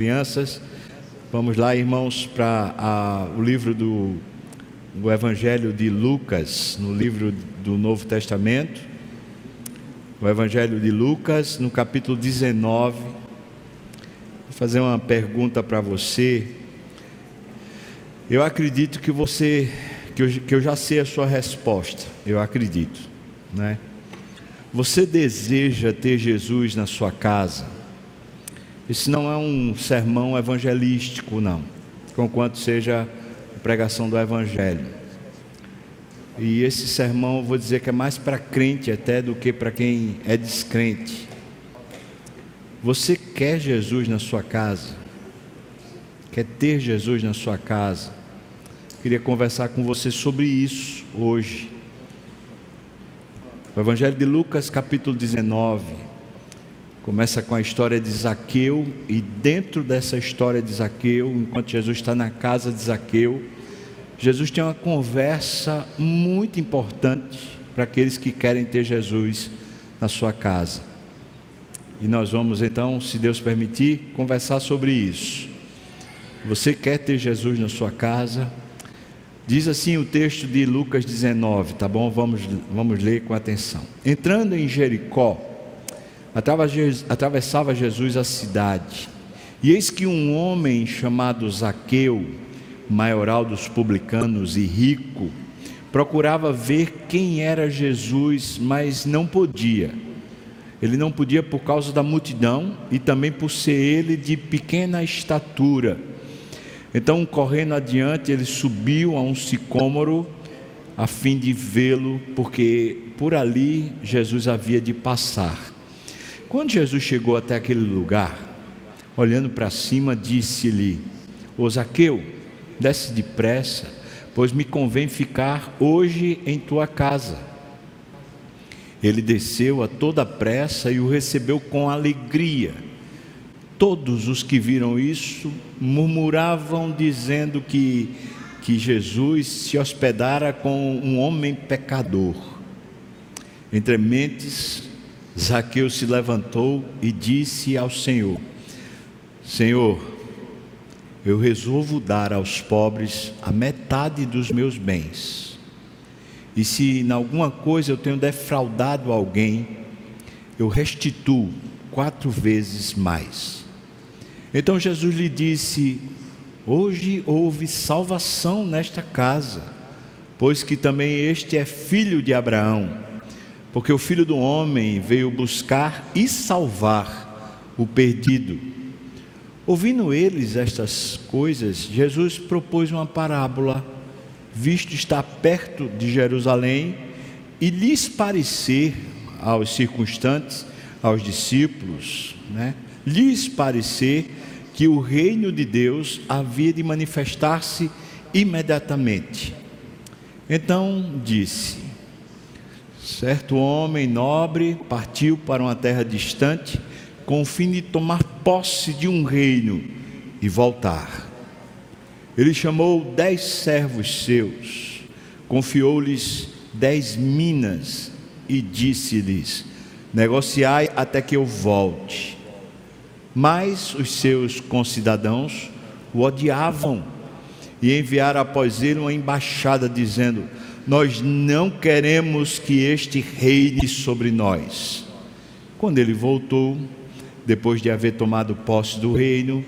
crianças. Vamos lá, irmãos, para o livro do, do Evangelho de Lucas, no livro do Novo Testamento. O Evangelho de Lucas, no capítulo 19. Vou fazer uma pergunta para você. Eu acredito que você, que eu, que eu já sei a sua resposta. Eu acredito, né? Você deseja ter Jesus na sua casa? Esse não é um sermão evangelístico, não, conquanto seja a pregação do Evangelho. E esse sermão, eu vou dizer que é mais para crente até do que para quem é descrente. Você quer Jesus na sua casa? Quer ter Jesus na sua casa? Queria conversar com você sobre isso hoje. O Evangelho de Lucas, capítulo 19 Começa com a história de Zaqueu, e dentro dessa história de Zaqueu, enquanto Jesus está na casa de Zaqueu, Jesus tem uma conversa muito importante para aqueles que querem ter Jesus na sua casa. E nós vamos então, se Deus permitir, conversar sobre isso. Você quer ter Jesus na sua casa? Diz assim o texto de Lucas 19, tá bom? Vamos, vamos ler com atenção. Entrando em Jericó, atravessava Jesus a cidade. E eis que um homem chamado Zaqueu, maioral dos publicanos e rico, procurava ver quem era Jesus, mas não podia. Ele não podia por causa da multidão e também por ser ele de pequena estatura. Então, correndo adiante, ele subiu a um sicômoro a fim de vê-lo, porque por ali Jesus havia de passar. Quando Jesus chegou até aquele lugar, olhando para cima, disse-lhe: Ô Zaqueu, desce depressa, pois me convém ficar hoje em tua casa. Ele desceu a toda pressa e o recebeu com alegria. Todos os que viram isso murmuravam, dizendo que, que Jesus se hospedara com um homem pecador. Entre mentes, Zaqueu se levantou e disse ao Senhor: Senhor, eu resolvo dar aos pobres a metade dos meus bens. E se em alguma coisa eu tenho defraudado alguém, eu restituo quatro vezes mais. Então Jesus lhe disse: Hoje houve salvação nesta casa, pois que também este é filho de Abraão porque o filho do homem veio buscar e salvar o perdido. Ouvindo eles estas coisas, Jesus propôs uma parábola, visto estar perto de Jerusalém, e lhes parecer aos circunstantes, aos discípulos, né, lhes parecer que o reino de Deus havia de manifestar-se imediatamente. Então disse: Certo homem nobre partiu para uma terra distante com o fim de tomar posse de um reino e voltar. Ele chamou dez servos seus, confiou-lhes dez minas e disse-lhes: Negociai até que eu volte. Mas os seus concidadãos o odiavam e enviaram após ele uma embaixada dizendo: nós não queremos que este reine sobre nós. Quando ele voltou, depois de haver tomado posse do reino,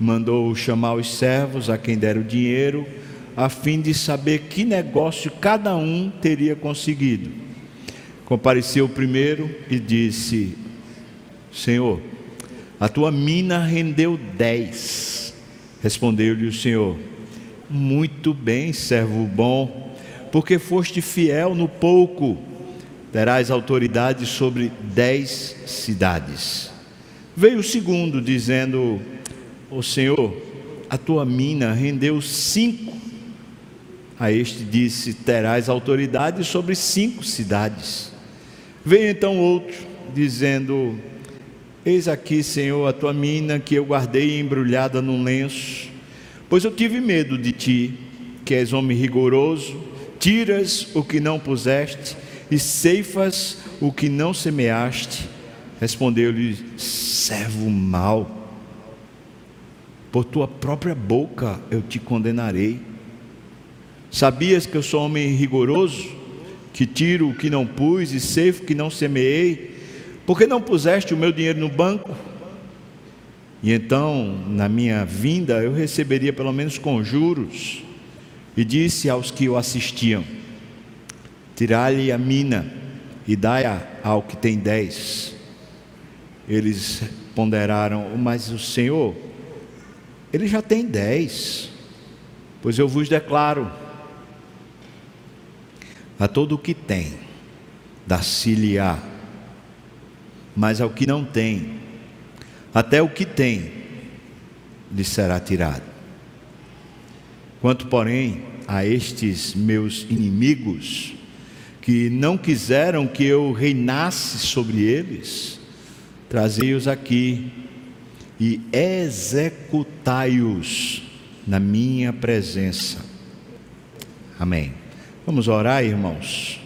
mandou chamar os servos a quem deram o dinheiro, a fim de saber que negócio cada um teria conseguido. Compareceu o primeiro e disse: Senhor, a tua mina rendeu dez. Respondeu-lhe o Senhor: Muito bem, servo bom porque foste fiel no pouco, terás autoridade sobre dez cidades. Veio o segundo, dizendo: O Senhor, a tua mina rendeu cinco. A este disse: Terás autoridade sobre cinco cidades. Veio então outro, dizendo: Eis aqui, Senhor, a tua mina que eu guardei embrulhada num lenço, pois eu tive medo de ti, que és homem rigoroso tiras o que não puseste e ceifas o que não semeaste. Respondeu-lhe, servo mau. por tua própria boca eu te condenarei. Sabias que eu sou homem rigoroso, que tiro o que não pus e ceifo o que não semeei? Por que não puseste o meu dinheiro no banco? E então, na minha vinda, eu receberia pelo menos com juros. E disse aos que o assistiam: Tirai-lhe a mina e dai-a ao que tem dez. Eles ponderaram, mas o Senhor, ele já tem dez. Pois eu vos declaro: a todo o que tem, dá-se-lhe-á, mas ao que não tem, até o que tem lhe será tirado. Quanto, porém, a estes meus inimigos, que não quiseram que eu reinasse sobre eles, trazei-os aqui e executai-os na minha presença. Amém. Vamos orar, irmãos.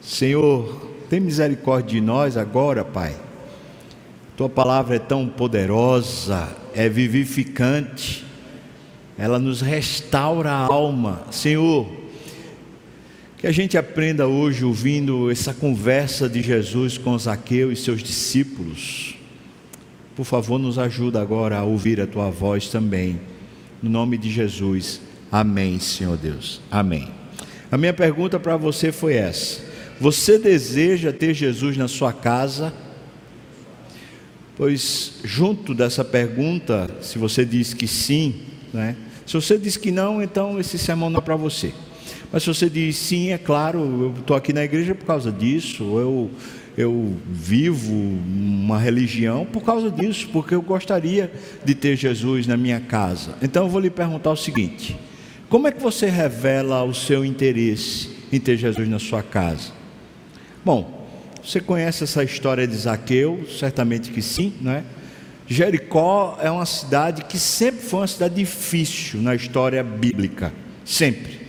Senhor, tem misericórdia de nós agora, Pai tua palavra é tão poderosa, é vivificante, ela nos restaura a alma. Senhor, que a gente aprenda hoje ouvindo essa conversa de Jesus com Zaqueu e seus discípulos. Por favor, nos ajuda agora a ouvir a tua voz também. No nome de Jesus. Amém, Senhor Deus. Amém. A minha pergunta para você foi essa: Você deseja ter Jesus na sua casa? Pois, junto dessa pergunta, se você diz que sim, né? Se você diz que não, então esse sermão não é para você. Mas se você diz sim, é claro, eu estou aqui na igreja por causa disso, eu, eu vivo uma religião por causa disso, porque eu gostaria de ter Jesus na minha casa. Então eu vou lhe perguntar o seguinte: como é que você revela o seu interesse em ter Jesus na sua casa? Bom, você conhece essa história de Zaqueu? Certamente que sim, não é? Jericó é uma cidade que sempre foi uma cidade difícil na história bíblica, sempre.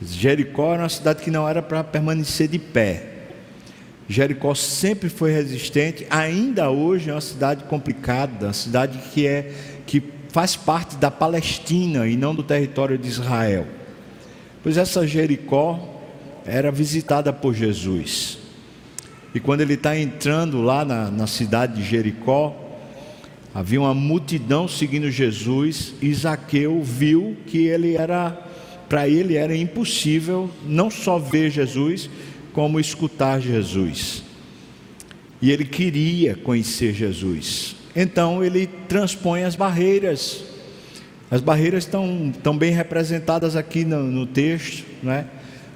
Jericó era uma cidade que não era para permanecer de pé. Jericó sempre foi resistente, ainda hoje é uma cidade complicada, uma cidade que é que faz parte da Palestina e não do território de Israel. Pois essa Jericó era visitada por Jesus. E quando ele está entrando lá na, na cidade de Jericó, havia uma multidão seguindo Jesus, e Zaqueu viu que ele era, para ele era impossível não só ver Jesus, como escutar Jesus. E ele queria conhecer Jesus. Então ele transpõe as barreiras. As barreiras estão, estão bem representadas aqui no, no texto, né?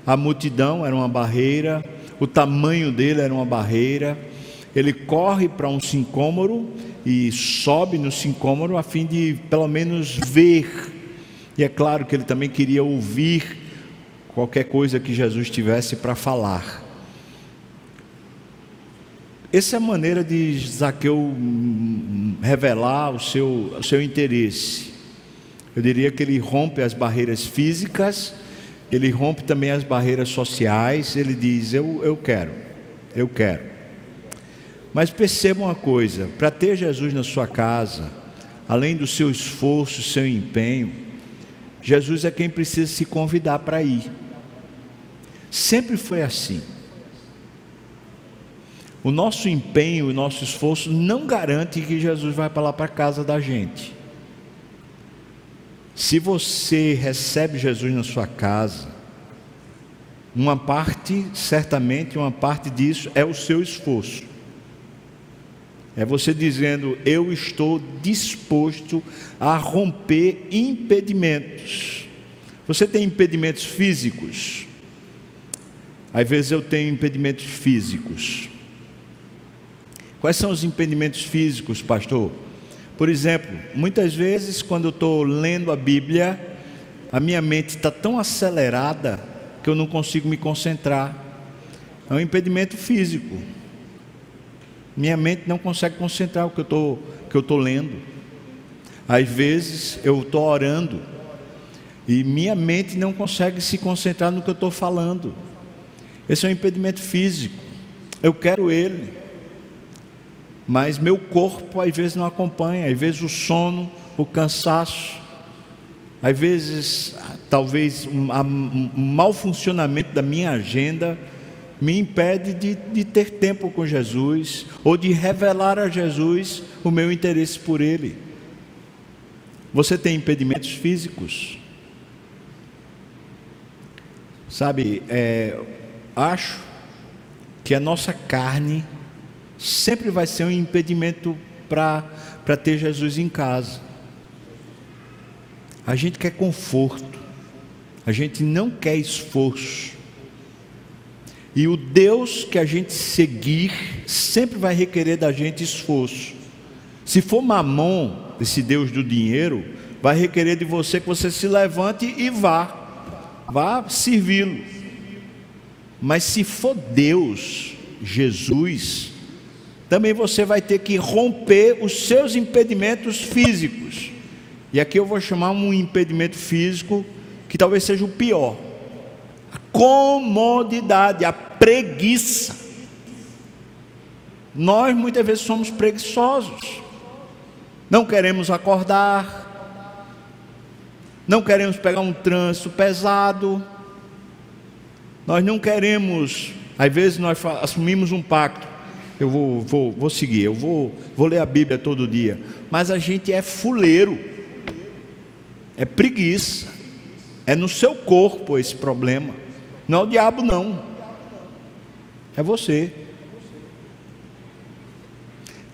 A multidão era uma barreira, o tamanho dele era uma barreira. Ele corre para um sincômoro e sobe no sincômoro a fim de pelo menos ver. E é claro que ele também queria ouvir qualquer coisa que Jesus tivesse para falar. Essa é a maneira de Zaqueu revelar o seu, o seu interesse. Eu diria que ele rompe as barreiras físicas ele rompe também as barreiras sociais, ele diz: Eu, eu quero, eu quero. Mas perceba uma coisa: para ter Jesus na sua casa, além do seu esforço, seu empenho, Jesus é quem precisa se convidar para ir. Sempre foi assim. O nosso empenho, o nosso esforço não garante que Jesus vai para lá para casa da gente. Se você recebe Jesus na sua casa, uma parte, certamente, uma parte disso é o seu esforço. É você dizendo: Eu estou disposto a romper impedimentos. Você tem impedimentos físicos? Às vezes eu tenho impedimentos físicos. Quais são os impedimentos físicos, pastor? Por exemplo, muitas vezes quando eu estou lendo a Bíblia, a minha mente está tão acelerada que eu não consigo me concentrar. É um impedimento físico. Minha mente não consegue concentrar o que eu estou que eu estou lendo. Às vezes eu estou orando e minha mente não consegue se concentrar no que eu estou falando. Esse é um impedimento físico. Eu quero ele. mas meu corpo às vezes não acompanha, às vezes o sono, o cansaço, às vezes talvez um, um mau funcionamento da minha agenda me impede de, de ter tempo com Jesus ou de revelar a Jesus o meu interesse por Ele. Você tem impedimentos físicos? Sabe, é, acho que a nossa carne sempre vai ser um impedimento para ter Jesus em casa. A gente quer conforto, a gente não quer esforço. E o Deus que a gente seguir sempre vai requerer da gente esforço. Se for mamon, esse Deus do dinheiro, vai requerer de você que você se levante e vá, vá servi-lo. Mas se for Deus, Jesus, também você vai ter que romper os seus impedimentos físicos. E aqui eu vou chamar um impedimento físico que talvez seja o pior: comodidade, a preguiça. Nós muitas vezes somos preguiçosos, não queremos acordar, não queremos pegar um trânsito pesado, nós não queremos, às vezes nós assumimos um pacto. Eu vou, vou, vou seguir, eu vou, vou ler a Bíblia todo dia. Mas a gente é fuleiro, é preguiça, é no seu corpo esse problema, não é o diabo, não, é você.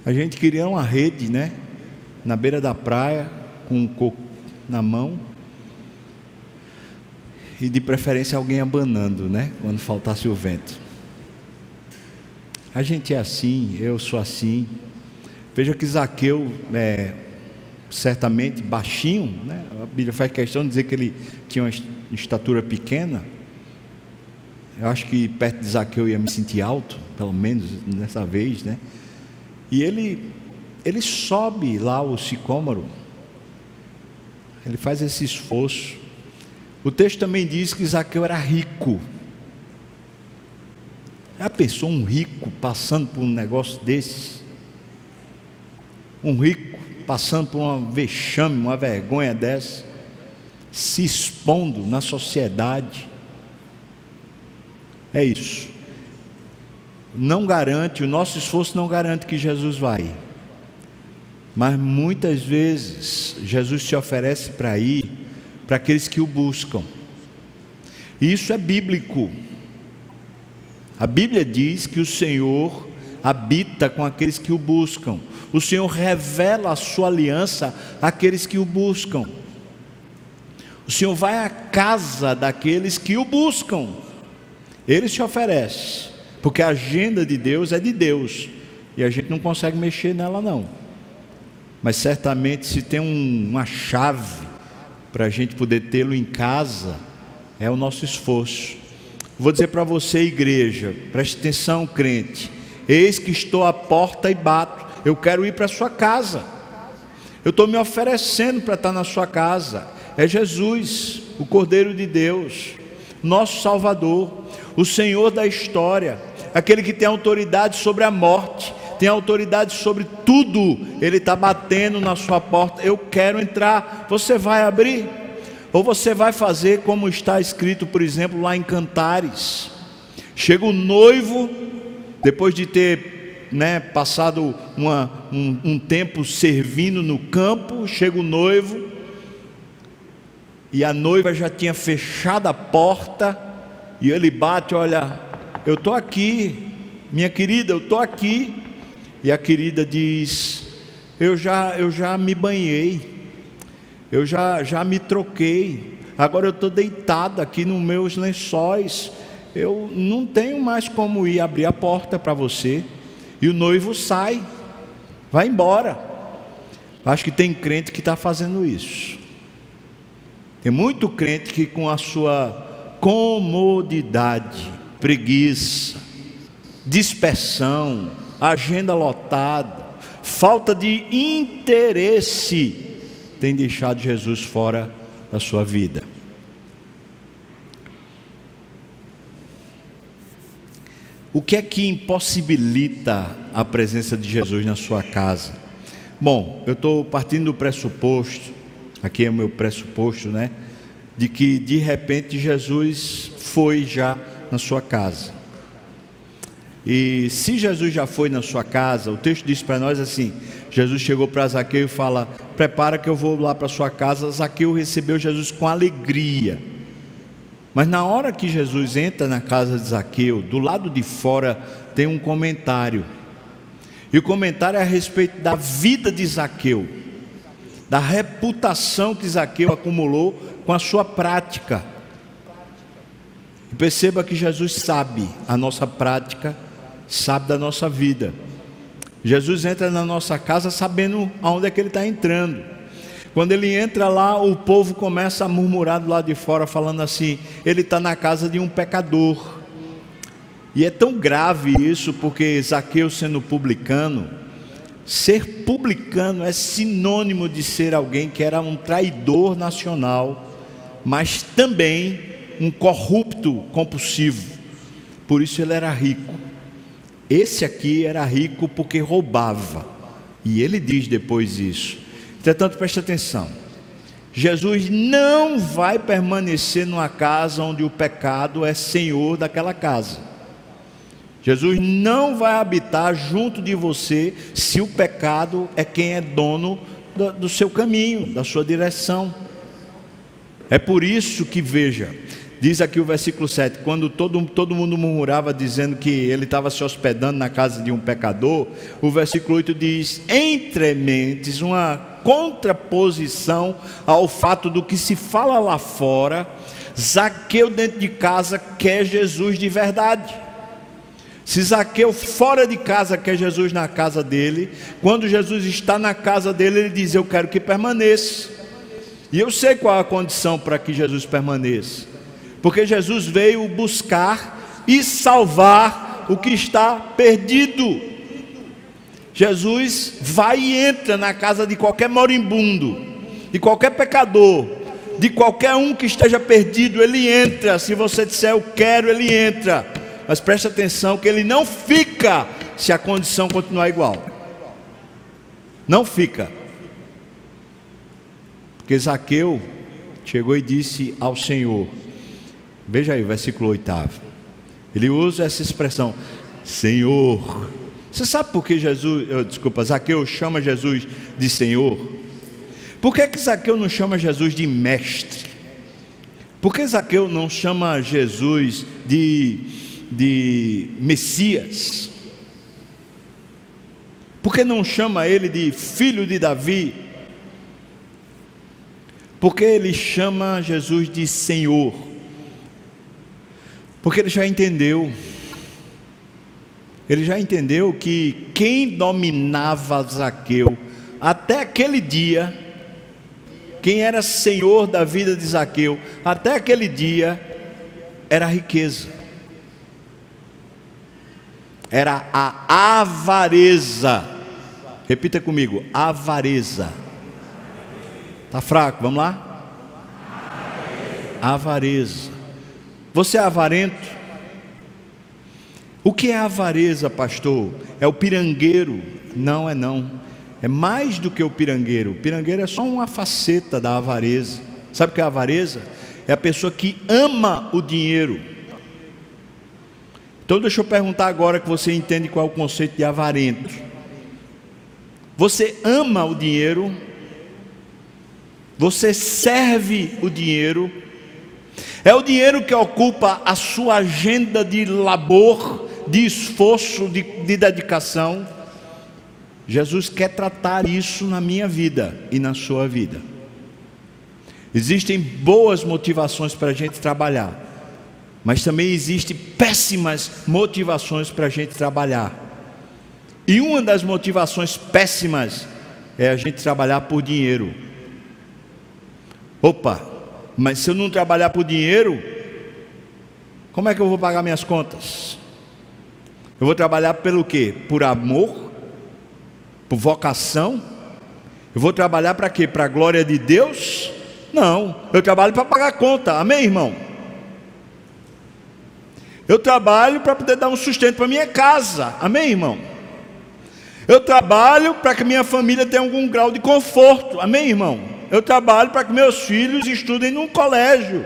A gente queria uma rede, né? Na beira da praia, com um coco na mão. E de preferência alguém abanando, né? Quando faltasse o vento. A gente é assim, eu sou assim. Veja que Zaqueu, é, certamente baixinho, né? a Bíblia faz questão de dizer que ele tinha uma estatura pequena. Eu acho que perto de Zaqueu ia me sentir alto, pelo menos nessa vez, né? E ele, ele sobe lá o sicômoro, ele faz esse esforço. O texto também diz que Zaqueu era rico. Já pensou um rico passando por um negócio desse? Um rico passando por uma vexame, uma vergonha dessa, se expondo na sociedade. É isso. Não garante, o nosso esforço não garante que Jesus vai. Mas muitas vezes Jesus se oferece para ir para aqueles que o buscam. E isso é bíblico. A Bíblia diz que o Senhor habita com aqueles que o buscam. O Senhor revela a sua aliança àqueles que o buscam. O Senhor vai à casa daqueles que o buscam. Ele se oferece, porque a agenda de Deus é de Deus e a gente não consegue mexer nela não. Mas certamente se tem um, uma chave para a gente poder tê-lo em casa, é o nosso esforço. Vou dizer para você, igreja, preste atenção, crente. Eis que estou à porta e bato. Eu quero ir para a sua casa. Eu estou me oferecendo para estar na sua casa. É Jesus, o Cordeiro de Deus, nosso Salvador, o Senhor da história, aquele que tem autoridade sobre a morte, tem autoridade sobre tudo. Ele está batendo na sua porta. Eu quero entrar. Você vai abrir? Ou você vai fazer como está escrito, por exemplo, lá em Cantares. Chega o noivo, depois de ter né, passado uma, um, um tempo servindo no campo, chega o noivo, e a noiva já tinha fechado a porta, e ele bate: Olha, eu estou aqui, minha querida, eu estou aqui. E a querida diz: Eu já, eu já me banhei eu já, já me troquei, agora eu estou deitado aqui nos meus lençóis, eu não tenho mais como ir abrir a porta para você. E o noivo sai, vai embora. Acho que tem crente que está fazendo isso. Tem muito crente que, com a sua comodidade, preguiça, dispersão, agenda lotada, falta de interesse, tem deixado Jesus fora da sua vida. O que é que impossibilita a presença de Jesus na sua casa? Bom, eu estou partindo do pressuposto, aqui é o meu pressuposto, né? De que de repente Jesus foi já na sua casa. E se Jesus já foi na sua casa, o texto diz para nós assim: Jesus chegou para Zaqueu e fala: Prepara que eu vou lá para sua casa. Zaqueu recebeu Jesus com alegria. Mas na hora que Jesus entra na casa de Zaqueu, do lado de fora tem um comentário. E o comentário é a respeito da vida de Zaqueu, da reputação que Zaqueu acumulou com a sua prática. Perceba que Jesus sabe a nossa prática, sabe da nossa vida. Jesus entra na nossa casa sabendo aonde é que ele está entrando. Quando ele entra lá, o povo começa a murmurar do lado de fora, falando assim: ele está na casa de um pecador. E é tão grave isso, porque Zaqueu sendo publicano, ser publicano é sinônimo de ser alguém que era um traidor nacional, mas também um corrupto compulsivo. Por isso ele era rico. Esse aqui era rico porque roubava. E ele diz depois isso. Entretanto, preste atenção. Jesus não vai permanecer numa casa onde o pecado é senhor daquela casa. Jesus não vai habitar junto de você se o pecado é quem é dono do, do seu caminho, da sua direção. É por isso que, veja, Diz aqui o versículo 7: quando todo, todo mundo murmurava dizendo que ele estava se hospedando na casa de um pecador, o versículo 8 diz: entre mentes, uma contraposição ao fato do que se fala lá fora, Zaqueu dentro de casa quer Jesus de verdade. Se Zaqueu fora de casa quer Jesus na casa dele, quando Jesus está na casa dele, ele diz: Eu quero que permaneça. E eu sei qual a condição para que Jesus permaneça porque Jesus veio buscar e salvar o que está perdido. Jesus vai e entra na casa de qualquer moribundo, de qualquer pecador, de qualquer um que esteja perdido, ele entra. Se você disser eu quero, ele entra. Mas preste atenção que ele não fica se a condição continuar igual. Não fica. Porque Zaqueu chegou e disse ao Senhor: Veja aí o versículo 8. Ele usa essa expressão, Senhor. Você sabe por que Jesus, desculpa, Zaqueu chama Jesus de Senhor? Por que, que Zaqueu não chama Jesus de mestre? Por que Zaqueu não chama Jesus de, de Messias? Por que não chama ele de filho de Davi? Porque ele chama Jesus de Senhor. Porque ele já entendeu. Ele já entendeu que quem dominava Zaqueu até aquele dia, quem era senhor da vida de Zaqueu até aquele dia, era a riqueza, era a avareza. Repita comigo: avareza. Está fraco, vamos lá? Avareza. Você é avarento? O que é avareza, pastor? É o pirangueiro? Não, é não. É mais do que o pirangueiro. O pirangueiro é só uma faceta da avareza. Sabe o que é avareza? É a pessoa que ama o dinheiro. Então deixa eu perguntar agora que você entende qual é o conceito de avarento. Você ama o dinheiro? Você serve o dinheiro? É o dinheiro que ocupa a sua agenda de labor, de esforço, de, de dedicação. Jesus quer tratar isso na minha vida e na sua vida. Existem boas motivações para a gente trabalhar, mas também existem péssimas motivações para a gente trabalhar. E uma das motivações péssimas é a gente trabalhar por dinheiro. Opa, mas se eu não trabalhar por dinheiro, como é que eu vou pagar minhas contas? Eu vou trabalhar pelo quê? Por amor? Por vocação? Eu vou trabalhar para quê? Para a glória de Deus? Não, eu trabalho para pagar conta. Amém, irmão? Eu trabalho para poder dar um sustento para minha casa. Amém, irmão? Eu trabalho para que minha família tenha algum grau de conforto. Amém, irmão? Eu trabalho para que meus filhos estudem num colégio.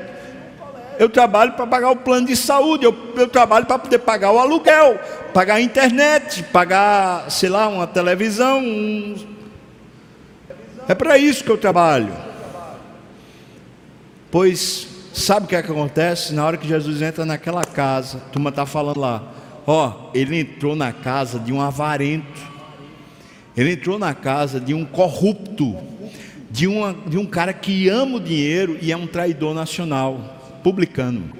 Eu trabalho para pagar o plano de saúde. Eu, eu trabalho para poder pagar o aluguel, pagar a internet, pagar, sei lá, uma televisão. Um... É para isso que eu trabalho. Pois sabe o que, é que acontece? Na hora que Jesus entra naquela casa, a turma está falando lá, ó, ele entrou na casa de um avarento. Ele entrou na casa de um corrupto, de, uma, de um cara que ama o dinheiro e é um traidor nacional, publicano.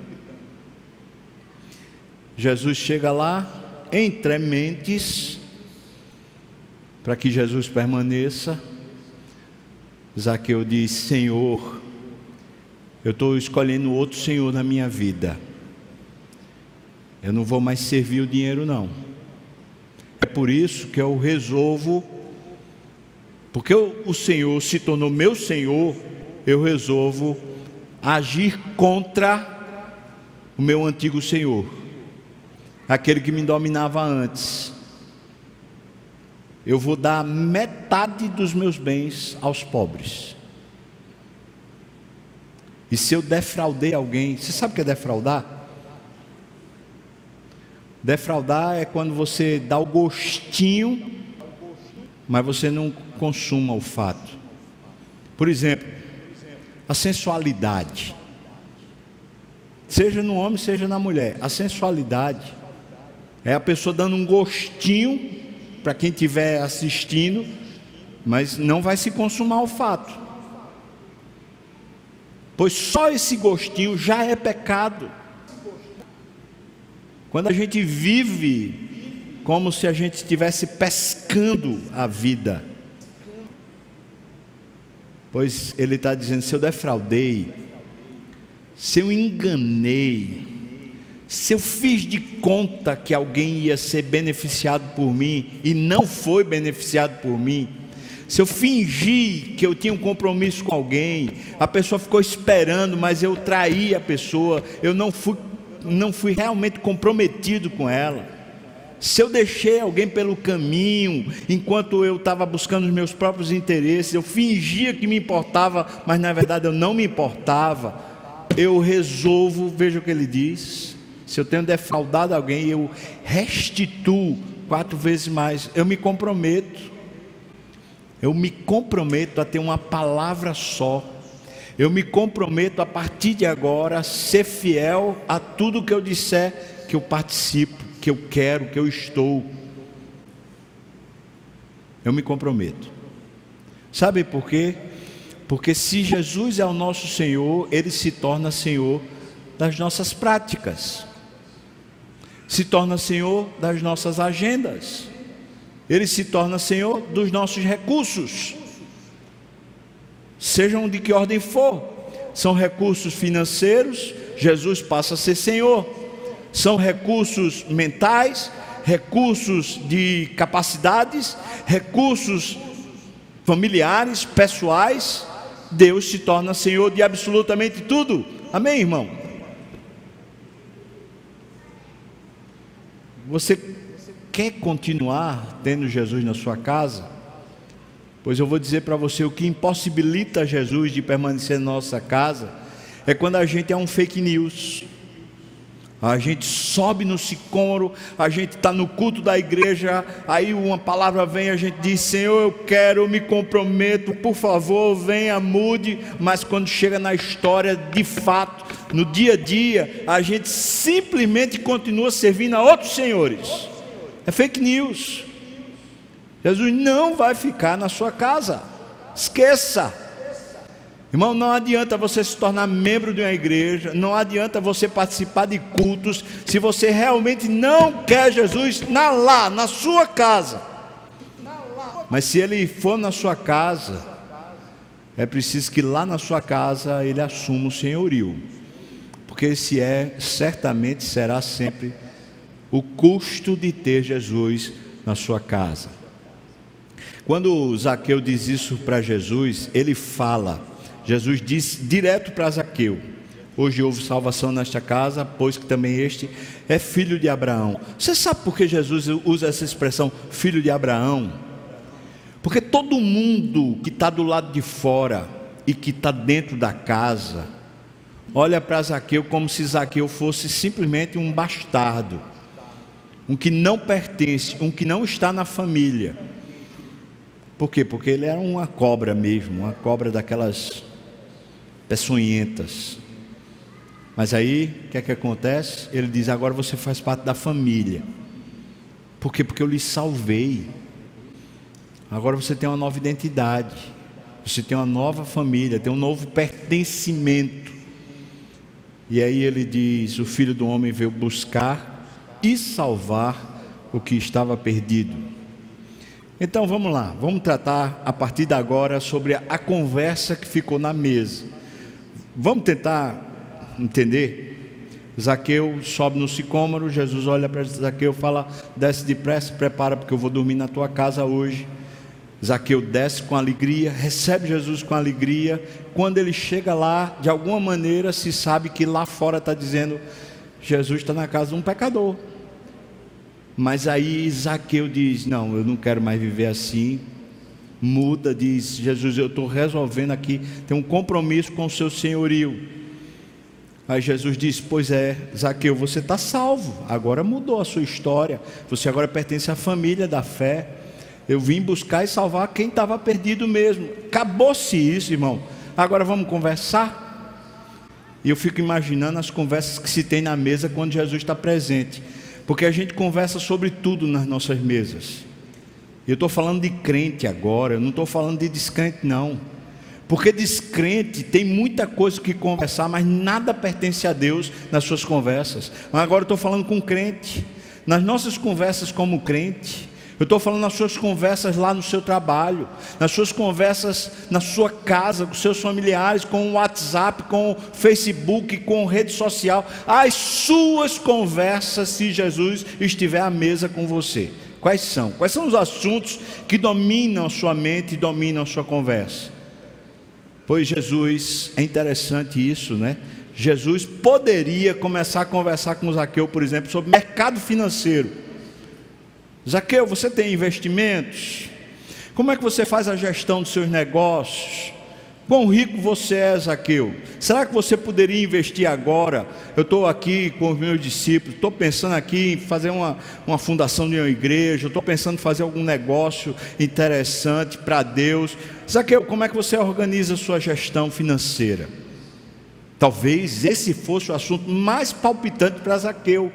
Jesus chega lá, entre mentes, para que Jesus permaneça. Zaqueu diz: Senhor, eu estou escolhendo outro Senhor na minha vida. Eu não vou mais servir o dinheiro, não. É por isso que eu resolvo, porque o Senhor se tornou meu Senhor, eu resolvo agir contra o meu antigo Senhor, aquele que me dominava antes. Eu vou dar metade dos meus bens aos pobres. E se eu defraudei alguém, você sabe o que é defraudar? Defraudar é quando você dá o gostinho, mas você não consuma o fato. Por exemplo, a sensualidade. Seja no homem, seja na mulher. A sensualidade é a pessoa dando um gostinho para quem estiver assistindo, mas não vai se consumar o fato. Pois só esse gostinho já é pecado. Quando a gente vive como se a gente estivesse pescando a vida. Pois ele está dizendo: se eu defraudei, se eu enganei, se eu fiz de conta que alguém ia ser beneficiado por mim e não foi beneficiado por mim, se eu fingi que eu tinha um compromisso com alguém, a pessoa ficou esperando, mas eu traí a pessoa, eu não fui não fui realmente comprometido com ela, se eu deixei alguém pelo caminho, enquanto eu estava buscando os meus próprios interesses, eu fingia que me importava, mas na verdade eu não me importava, eu resolvo, veja o que ele diz: se eu tenho defraudado alguém, eu restituo quatro vezes mais, eu me comprometo, eu me comprometo a ter uma palavra só eu me comprometo a partir de agora a ser fiel a tudo que eu disser que eu participo, que eu quero, que eu estou. Eu me comprometo. Sabe por quê? Porque se Jesus é o nosso Senhor, ele se torna Senhor das nossas práticas. Se torna Senhor das nossas agendas. Ele se torna Senhor dos nossos recursos sejam de que ordem for. São recursos financeiros, Jesus passa a ser Senhor. São recursos mentais, recursos de capacidades, recursos familiares, pessoais. Deus se torna Senhor de absolutamente tudo. Amém, irmão? Você quer continuar tendo Jesus na sua casa? Pois eu vou dizer para você: o que impossibilita Jesus de permanecer na nossa casa é quando a gente é um fake news. A gente sobe no sicômoro, a gente está no culto da igreja, aí uma palavra vem, a gente diz: Senhor, eu quero, eu me comprometo, por favor, venha, mude. Mas quando chega na história, de fato, no dia a dia, a gente simplesmente continua servindo a outros senhores. É fake news. Jesus não vai ficar na sua casa. Esqueça. Irmão, não adianta você se tornar membro de uma igreja, não adianta você participar de cultos, se você realmente não quer Jesus na lá, na sua casa. Mas se ele for na sua casa, é preciso que lá na sua casa ele assuma o senhorio, porque esse é, certamente será sempre o custo de ter Jesus na sua casa. Quando Zaqueu diz isso para Jesus, ele fala, Jesus diz direto para Zaqueu: Hoje houve salvação nesta casa, pois que também este é filho de Abraão. Você sabe por que Jesus usa essa expressão filho de Abraão? Porque todo mundo que está do lado de fora e que está dentro da casa, olha para Zaqueu como se Zaqueu fosse simplesmente um bastardo, um que não pertence, um que não está na família. Por quê? Porque ele era uma cobra mesmo, uma cobra daquelas peçonhentas. Mas aí, o que é que acontece? Ele diz: agora você faz parte da família. Por quê? Porque eu lhe salvei. Agora você tem uma nova identidade. Você tem uma nova família, tem um novo pertencimento. E aí ele diz: O filho do homem veio buscar e salvar o que estava perdido. Então vamos lá, vamos tratar a partir de agora sobre a conversa que ficou na mesa. Vamos tentar entender? Zaqueu sobe no sicômoro, Jesus olha para Zaqueu e fala: desce depressa, prepara, porque eu vou dormir na tua casa hoje. Zaqueu desce com alegria, recebe Jesus com alegria. Quando ele chega lá, de alguma maneira se sabe que lá fora está dizendo: Jesus está na casa de um pecador. Mas aí Zaqueu diz: Não, eu não quero mais viver assim. Muda, diz Jesus: Eu estou resolvendo aqui, tem um compromisso com o seu senhorio. Aí Jesus diz: Pois é, Zaqueu, você está salvo, agora mudou a sua história, você agora pertence à família da fé. Eu vim buscar e salvar quem estava perdido mesmo. Acabou-se isso, irmão. Agora vamos conversar. E eu fico imaginando as conversas que se tem na mesa quando Jesus está presente. Porque a gente conversa sobre tudo nas nossas mesas. Eu estou falando de crente agora, eu não estou falando de descrente, não. Porque descrente tem muita coisa que conversar, mas nada pertence a Deus nas suas conversas. Mas agora eu estou falando com crente. Nas nossas conversas como crente, eu estou falando nas suas conversas lá no seu trabalho, nas suas conversas na sua casa, com seus familiares, com o WhatsApp, com o Facebook, com rede social. As suas conversas, se Jesus estiver à mesa com você. Quais são? Quais são os assuntos que dominam a sua mente e dominam a sua conversa? Pois Jesus, é interessante isso, né? Jesus poderia começar a conversar com Zaqueu, por exemplo, sobre mercado financeiro. Zaqueu, você tem investimentos? Como é que você faz a gestão dos seus negócios? Quão rico você é, Zaqueu? Será que você poderia investir agora? Eu estou aqui com os meus discípulos, estou pensando aqui em fazer uma, uma fundação de uma igreja, estou pensando em fazer algum negócio interessante para Deus. Zaqueu, como é que você organiza a sua gestão financeira? Talvez esse fosse o assunto mais palpitante para Zaqueu.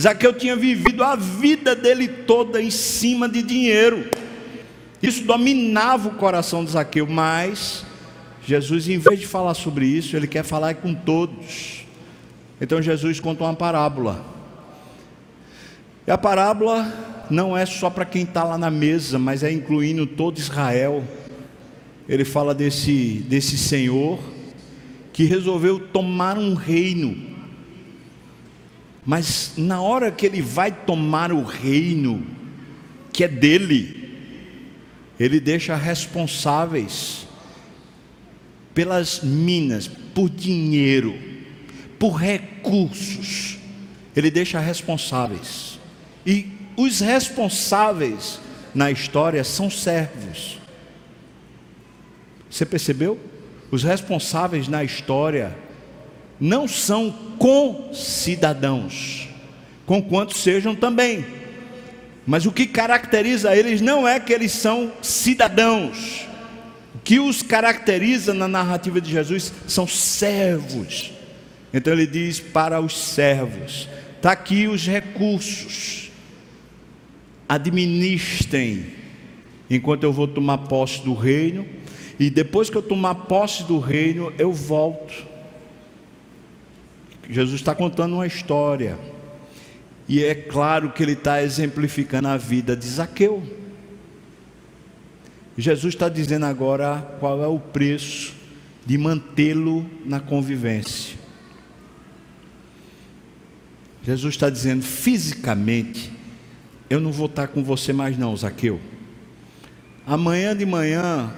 Zaqueu tinha vivido a vida dele toda em cima de dinheiro. Isso dominava o coração de Zaqueu, mas Jesus, em vez de falar sobre isso, ele quer falar com todos. Então Jesus conta uma parábola. E a parábola não é só para quem está lá na mesa, mas é incluindo todo Israel. Ele fala desse, desse Senhor que resolveu tomar um reino. Mas na hora que ele vai tomar o reino, que é dele, ele deixa responsáveis pelas minas, por dinheiro, por recursos. Ele deixa responsáveis. E os responsáveis na história são servos. Você percebeu? Os responsáveis na história não são concidadãos, com quantos sejam também. Mas o que caracteriza eles não é que eles são cidadãos. O que os caracteriza na narrativa de Jesus são servos. Então ele diz para os servos: está aqui os recursos, administrem, enquanto eu vou tomar posse do reino e depois que eu tomar posse do reino, eu volto. Jesus está contando uma história. E é claro que ele está exemplificando a vida de Zaqueu. Jesus está dizendo agora qual é o preço de mantê-lo na convivência. Jesus está dizendo fisicamente: Eu não vou estar com você mais, não, Zaqueu. Amanhã de manhã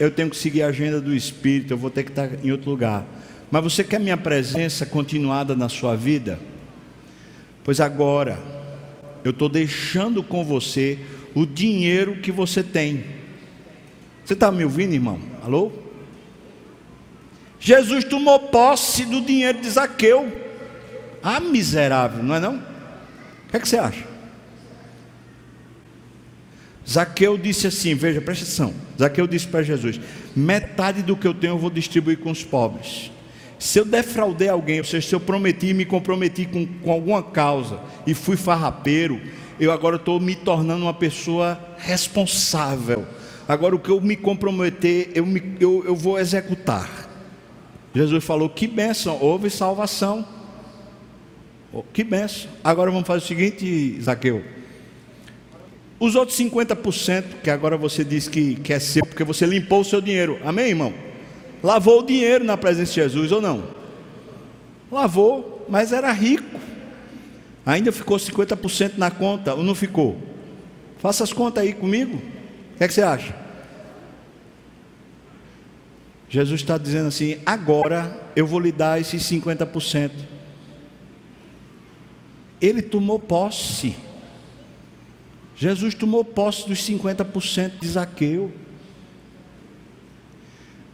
eu tenho que seguir a agenda do Espírito, eu vou ter que estar em outro lugar. Mas você quer minha presença continuada na sua vida? Pois agora eu estou deixando com você o dinheiro que você tem. Você está me ouvindo, irmão? Alô? Jesus tomou posse do dinheiro de Zaqueu. Ah, miserável, não é não? O que, é que você acha? Zaqueu disse assim: veja, presta atenção. Zaqueu disse para Jesus: metade do que eu tenho eu vou distribuir com os pobres. Se eu defraudei alguém, ou seja, se eu prometi, me comprometi com, com alguma causa e fui farrapeiro, eu agora estou me tornando uma pessoa responsável. Agora o que eu me comprometer, eu, me, eu, eu vou executar. Jesus falou: que bênção, houve salvação. Oh, que benção. Agora vamos fazer o seguinte, Zaqueu. Os outros 50% que agora você diz que quer ser, porque você limpou o seu dinheiro. Amém, irmão? Lavou o dinheiro na presença de Jesus ou não? Lavou, mas era rico. Ainda ficou 50% na conta ou não ficou? Faça as contas aí comigo. O que, é que você acha? Jesus está dizendo assim: agora eu vou lhe dar esses 50%. Ele tomou posse. Jesus tomou posse dos 50% de Zaqueu.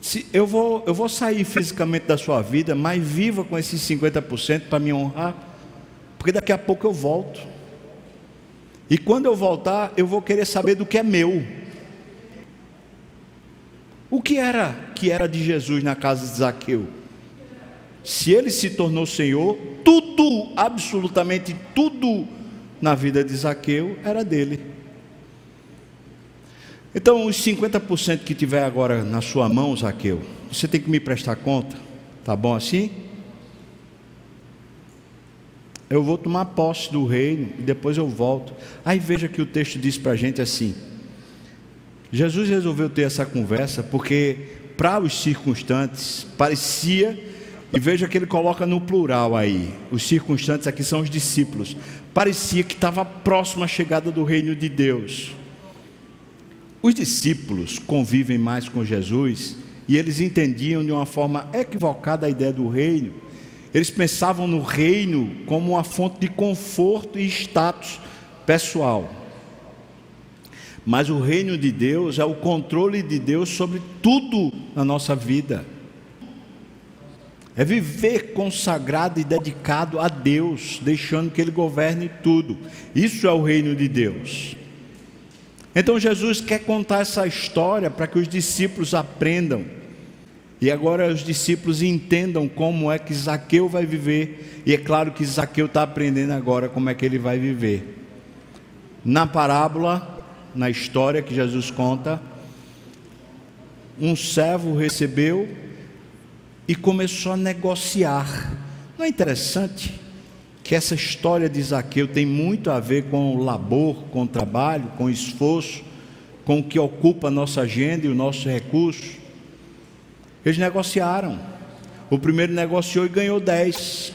Se eu, vou, eu vou sair fisicamente da sua vida, mas viva com esses 50% para me honrar, porque daqui a pouco eu volto. E quando eu voltar, eu vou querer saber do que é meu. O que era que era de Jesus na casa de Zaqueu? se ele se tornou Senhor, tudo, absolutamente tudo na vida de Zaqueu era dele. Então, os 50% que tiver agora na sua mão, Zaqueu, você tem que me prestar conta, tá bom assim? Eu vou tomar posse do reino e depois eu volto. Aí veja que o texto diz para a gente assim: Jesus resolveu ter essa conversa porque, para os circunstantes, parecia e veja que ele coloca no plural aí. Os circunstantes aqui são os discípulos. Parecia que estava próximo à chegada do reino de Deus. Os discípulos convivem mais com Jesus e eles entendiam de uma forma equivocada a ideia do reino. Eles pensavam no reino como uma fonte de conforto e status pessoal. Mas o reino de Deus é o controle de Deus sobre tudo na nossa vida é viver consagrado e dedicado a Deus, deixando que Ele governe tudo. Isso é o reino de Deus. Então Jesus quer contar essa história para que os discípulos aprendam. E agora os discípulos entendam como é que Zaqueu vai viver. E é claro que Zaqueu está aprendendo agora como é que ele vai viver. Na parábola, na história que Jesus conta, um servo recebeu e começou a negociar. Não é interessante que essa história de Zaqueu tem muito a ver com o labor, com o trabalho, com esforço, com o que ocupa a nossa agenda e o nosso recurso? Eles negociaram. O primeiro negociou e ganhou 10.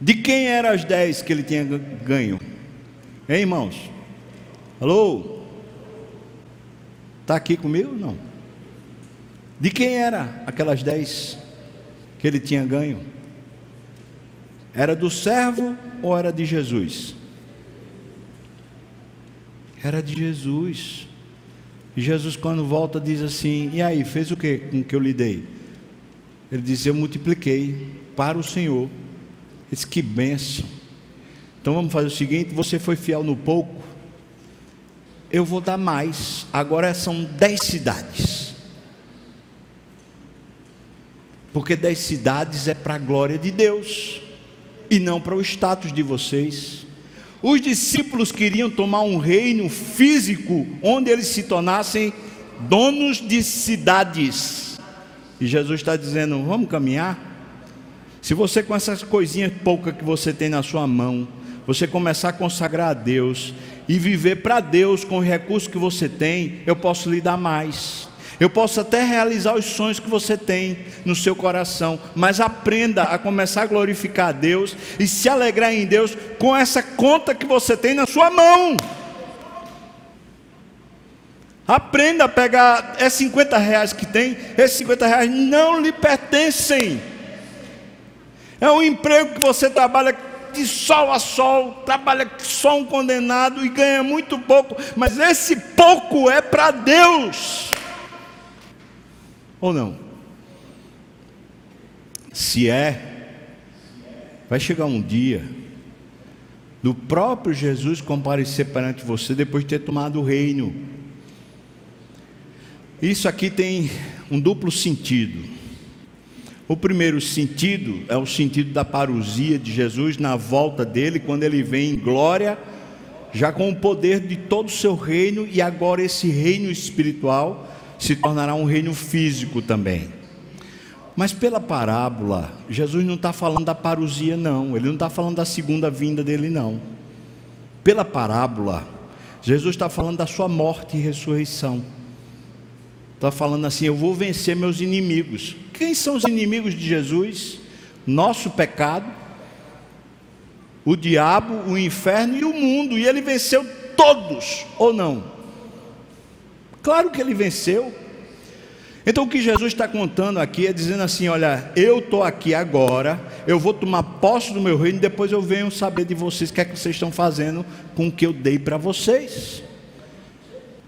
De quem eram as 10 que ele tinha ganho? Hein, irmãos? Alô? Está aqui comigo? Não. De quem era aquelas dez que ele tinha ganho? Era do servo ou era de Jesus? Era de Jesus. E Jesus, quando volta, diz assim: E aí, fez o que com que eu lhe dei? Ele diz: Eu multipliquei para o Senhor. Ele disse: Que benção. Então vamos fazer o seguinte: você foi fiel no pouco, eu vou dar mais. Agora são dez cidades. Porque das cidades é para a glória de Deus e não para o status de vocês. Os discípulos queriam tomar um reino físico onde eles se tornassem donos de cidades. E Jesus está dizendo: vamos caminhar? Se você, com essas coisinhas poucas que você tem na sua mão, você começar a consagrar a Deus e viver para Deus com os recursos que você tem, eu posso lhe dar mais. Eu posso até realizar os sonhos que você tem no seu coração, mas aprenda a começar a glorificar a Deus e se alegrar em Deus com essa conta que você tem na sua mão. Aprenda a pegar, é 50 reais que tem, esses 50 reais não lhe pertencem. É um emprego que você trabalha de sol a sol, trabalha só um condenado e ganha muito pouco, mas esse pouco é para Deus. Ou não? Se é, vai chegar um dia do próprio Jesus comparecer perante você depois de ter tomado o reino. Isso aqui tem um duplo sentido. O primeiro sentido é o sentido da parousia de Jesus na volta dele, quando ele vem em glória, já com o poder de todo o seu reino, e agora esse reino espiritual se tornará um reino físico também. Mas pela parábola, Jesus não está falando da parousia, não, ele não está falando da segunda vinda dele, não. Pela parábola, Jesus está falando da sua morte e ressurreição. Está falando assim: eu vou vencer meus inimigos. Quem são os inimigos de Jesus? Nosso pecado, o diabo, o inferno e o mundo. E ele venceu todos, ou não? Claro que ele venceu. Então o que Jesus está contando aqui é dizendo assim: olha, eu estou aqui agora, eu vou tomar posse do meu reino, depois eu venho saber de vocês o que é que vocês estão fazendo com o que eu dei para vocês.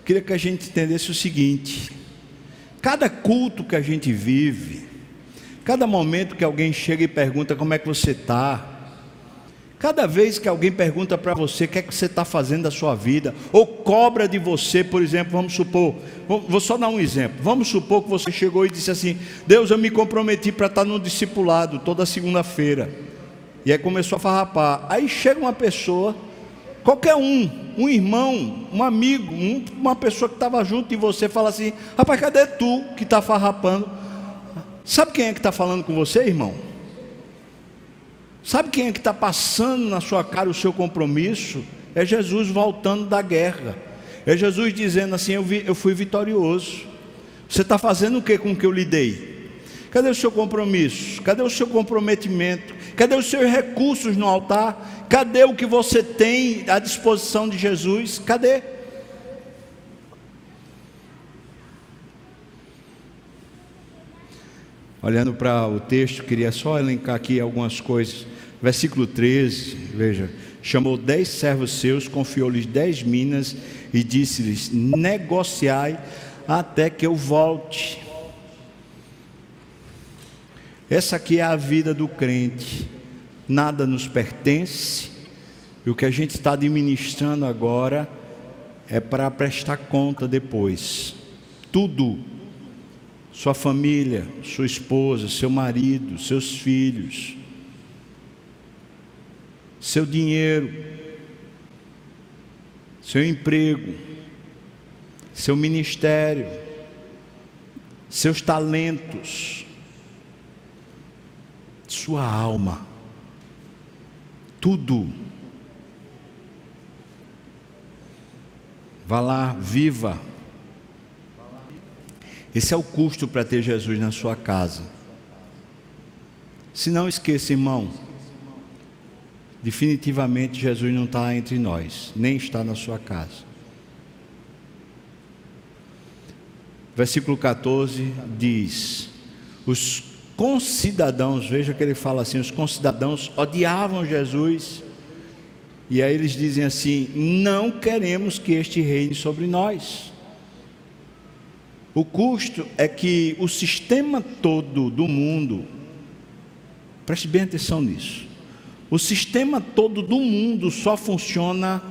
Queria que a gente entendesse o seguinte: Cada culto que a gente vive, cada momento que alguém chega e pergunta como é que você está, cada vez que alguém pergunta para você o que é que você está fazendo da sua vida, ou cobra de você, por exemplo, vamos supor, vou só dar um exemplo, vamos supor que você chegou e disse assim: Deus, eu me comprometi para estar no discipulado toda segunda-feira, e aí começou a farrapar. Aí chega uma pessoa Qualquer um, um irmão, um amigo, um, uma pessoa que estava junto de você, fala assim: rapaz, cadê tu que está farrapando? Sabe quem é que está falando com você, irmão? Sabe quem é que está passando na sua cara o seu compromisso? É Jesus voltando da guerra. É Jesus dizendo assim: Eu, vi, eu fui vitorioso. Você está fazendo o que com o que eu lhe dei? Cadê o seu compromisso? Cadê o seu comprometimento? Cadê os seus recursos no altar? Cadê o que você tem à disposição de Jesus? Cadê? Olhando para o texto, queria só elencar aqui algumas coisas. Versículo 13, veja: chamou dez servos seus, confiou-lhes dez minas e disse-lhes: negociai até que eu volte. Essa aqui é a vida do crente. Nada nos pertence. E o que a gente está administrando agora é para prestar conta depois. Tudo. Sua família, sua esposa, seu marido, seus filhos, seu dinheiro, seu emprego, seu ministério, seus talentos, sua alma, tudo. Vá lá, viva. Esse é o custo para ter Jesus na sua casa. Se não esqueça, irmão, definitivamente Jesus não está entre nós, nem está na sua casa. Versículo 14 diz: Os concidadãos, veja que ele fala assim: os concidadãos odiavam Jesus, e aí eles dizem assim: não queremos que este reine sobre nós. O custo é que o sistema todo do mundo, preste bem atenção nisso, o sistema todo do mundo só funciona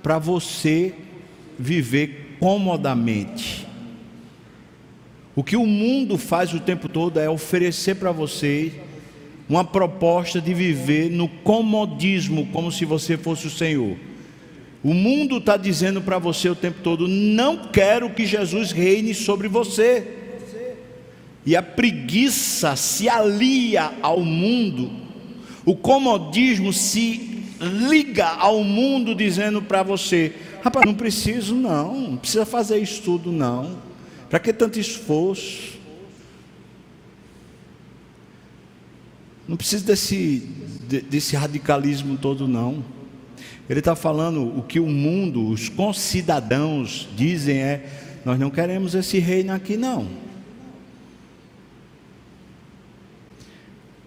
para você viver comodamente. O que o mundo faz o tempo todo é oferecer para você uma proposta de viver no comodismo, como se você fosse o Senhor. O mundo está dizendo para você o tempo todo: não quero que Jesus reine sobre você. E a preguiça se alia ao mundo, o comodismo se liga ao mundo, dizendo para você: rapaz, não preciso, não, não precisa fazer isso tudo, não. Para que tanto esforço? Não precisa desse, desse radicalismo todo, não. Ele está falando o que o mundo, os concidadãos dizem é: nós não queremos esse reino aqui não.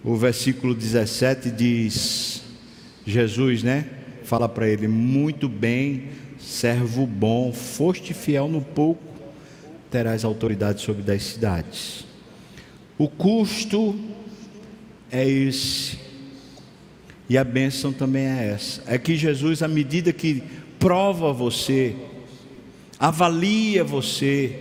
O versículo 17 diz: Jesus, né? Fala para ele: Muito bem, servo bom, foste fiel no pouco, terás autoridade sobre dez cidades. O custo é esse, e a bênção também é essa. É que Jesus, à medida que prova você, avalia você,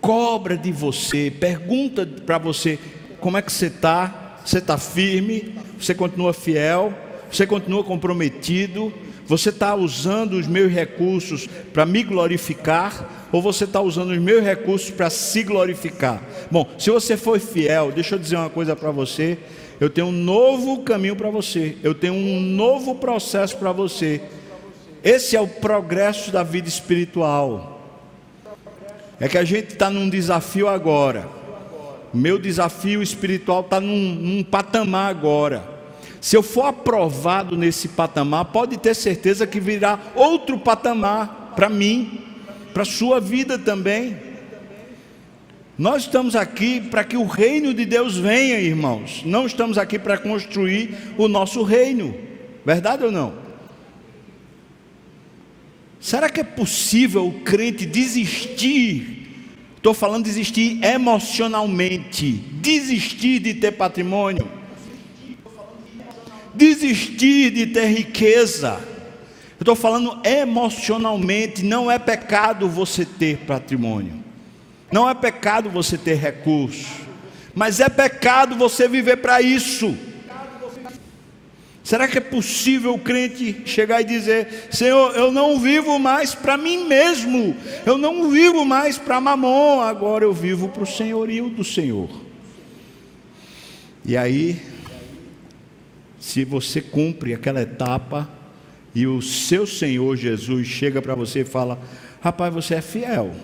cobra de você, pergunta para você: como é que você está? Você está firme? Você continua fiel? Você continua comprometido? Você está usando os meus recursos para me glorificar? Ou você está usando os meus recursos para se glorificar? Bom, se você for fiel, deixa eu dizer uma coisa para você. Eu tenho um novo caminho para você. Eu tenho um novo processo para você. Esse é o progresso da vida espiritual. É que a gente está num desafio agora. Meu desafio espiritual está num, num patamar agora. Se eu for aprovado nesse patamar, pode ter certeza que virá outro patamar para mim, para a sua vida também. Nós estamos aqui para que o reino de Deus venha, irmãos. Não estamos aqui para construir o nosso reino. Verdade ou não? Será que é possível o crente desistir Estou falando de desistir emocionalmente, desistir de ter patrimônio, desistir de ter riqueza. estou falando emocionalmente, não é pecado você ter patrimônio, não é pecado você ter recursos, mas é pecado você viver para isso. Será que é possível o crente chegar e dizer: Senhor, eu não vivo mais para mim mesmo, eu não vivo mais para mamon, agora eu vivo para o senhorio do Senhor. E aí, se você cumpre aquela etapa e o seu Senhor Jesus chega para você e fala: Rapaz, você é fiel.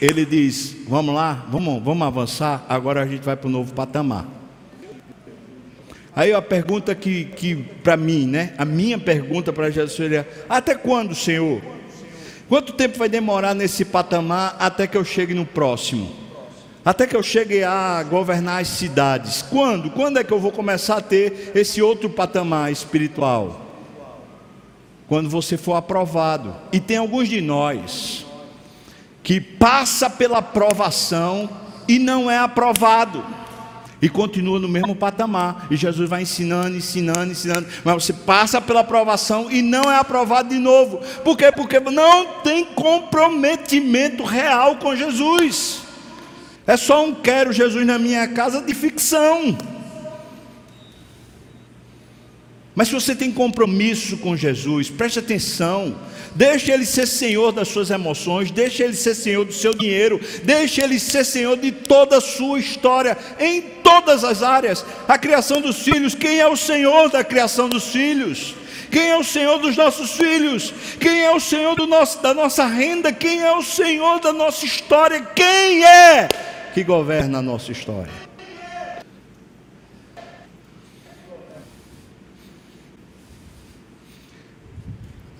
Ele diz: Vamos lá, vamos, vamos avançar, agora a gente vai para o novo patamar. Aí a pergunta que, que para mim, né? A minha pergunta para Jesus é: até quando, Senhor? Quanto tempo vai demorar nesse patamar até que eu chegue no próximo? Até que eu chegue a governar as cidades? Quando? Quando é que eu vou começar a ter esse outro patamar espiritual? Quando você for aprovado. E tem alguns de nós que passa pela aprovação e não é aprovado e continua no mesmo patamar. E Jesus vai ensinando, ensinando, ensinando. Mas você passa pela aprovação e não é aprovado de novo. Por quê? Porque não tem comprometimento real com Jesus. É só um quero Jesus na minha casa de ficção. Mas se você tem compromisso com Jesus, preste atenção. Deixe Ele ser Senhor das suas emoções, deixe Ele ser Senhor do seu dinheiro, deixe Ele ser Senhor de toda a sua história, em todas as áreas. A criação dos filhos, quem é o Senhor da criação dos filhos? Quem é o Senhor dos nossos filhos? Quem é o Senhor nosso, da nossa renda? Quem é o Senhor da nossa história? Quem é que governa a nossa história?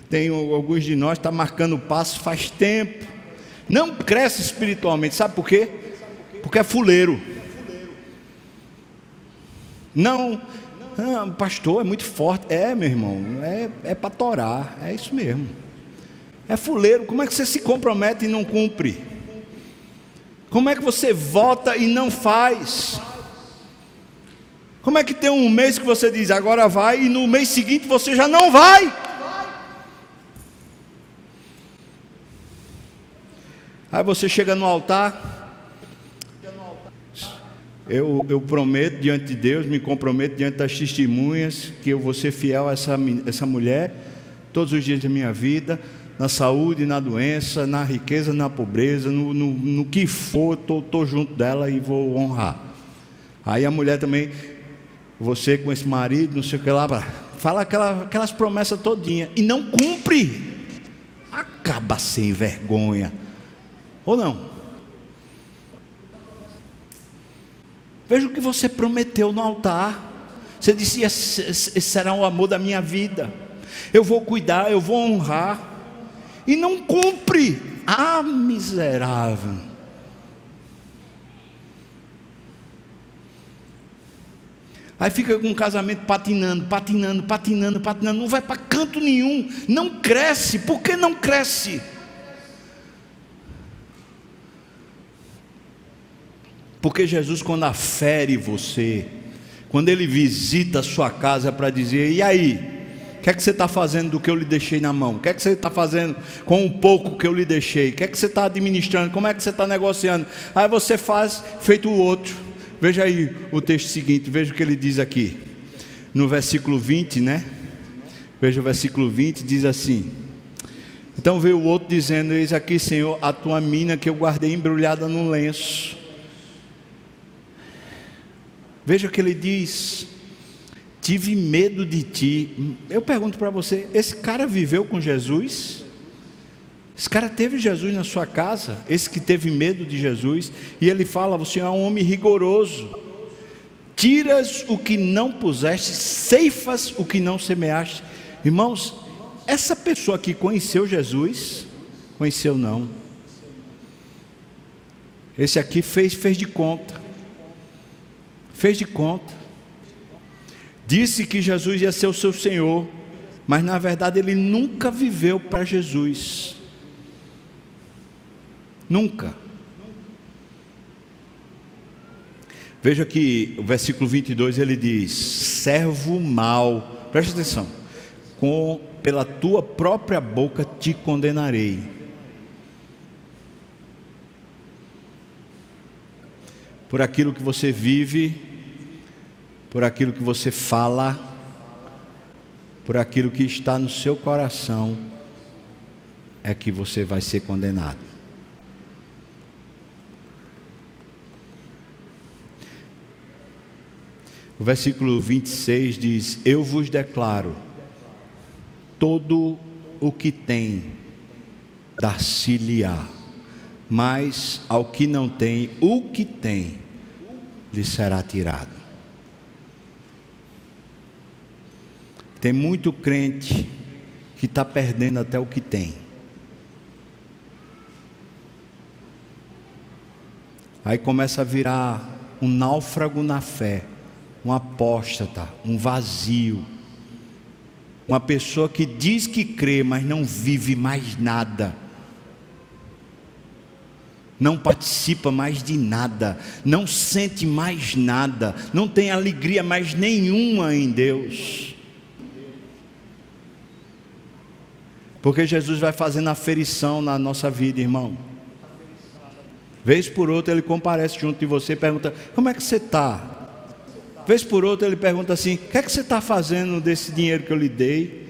Tem alguns de nós está marcando passo faz tempo. Não cresce espiritualmente, sabe por quê? Porque é fuleiro. Não, ah, pastor, é muito forte. É, meu irmão, é, é para torar, é isso mesmo. É fuleiro. Como é que você se compromete e não cumpre? Como é que você vota e não faz? Como é que tem um mês que você diz agora vai e no mês seguinte você já não vai? Aí você chega no altar. Eu, eu prometo diante de Deus, me comprometo diante das testemunhas, que eu vou ser fiel a essa, essa mulher todos os dias da minha vida, na saúde, na doença, na riqueza, na pobreza, no, no, no que for, estou junto dela e vou honrar. Aí a mulher também, você com esse marido, não sei o que lá, fala aquela, aquelas promessas todinhas e não cumpre. Acaba sem vergonha. Ou não? Veja o que você prometeu no altar. Você disse: esse será o amor da minha vida. Eu vou cuidar, eu vou honrar. e não cumpre. Ah, miserável. Aí fica com um casamento patinando, patinando, patinando, patinando, não vai para canto nenhum, não cresce. Por que não cresce? Porque Jesus, quando afere você, quando ele visita a sua casa para dizer: e aí? O que é que você está fazendo do que eu lhe deixei na mão? O que é que você está fazendo com o pouco que eu lhe deixei? O que é que você está administrando? Como é que você está negociando? Aí você faz feito o outro. Veja aí o texto seguinte, veja o que ele diz aqui. No versículo 20, né? Veja o versículo 20, diz assim: Então veio o outro dizendo: Eis aqui, Senhor, a tua mina que eu guardei embrulhada no lenço. Veja que ele diz: Tive medo de ti. Eu pergunto para você: esse cara viveu com Jesus? Esse cara teve Jesus na sua casa, esse que teve medo de Jesus, e ele fala: Você é um homem rigoroso, tiras o que não puseste, ceifas o que não semeaste. Irmãos, essa pessoa que conheceu Jesus, conheceu não. Esse aqui fez, fez de conta, fez de conta, disse que Jesus ia ser o seu Senhor, mas na verdade ele nunca viveu para Jesus. Nunca. Veja que o versículo 22 ele diz: servo mau, preste atenção, com, pela tua própria boca te condenarei. Por aquilo que você vive, por aquilo que você fala, por aquilo que está no seu coração, é que você vai ser condenado. O versículo 26 diz: Eu vos declaro, todo o que tem, dar-se-lhe-á, mas ao que não tem, o que tem, lhe será tirado. Tem muito crente que está perdendo até o que tem. Aí começa a virar um náufrago na fé um apóstata, um vazio, uma pessoa que diz que crê, mas não vive mais nada, não participa mais de nada, não sente mais nada, não tem alegria mais nenhuma em Deus. Porque Jesus vai fazendo aferição na nossa vida, irmão. Vez por outra ele comparece junto de você e pergunta: Como é que você está? Vez por outra ele pergunta assim: o que é que você está fazendo desse dinheiro que eu lhe dei?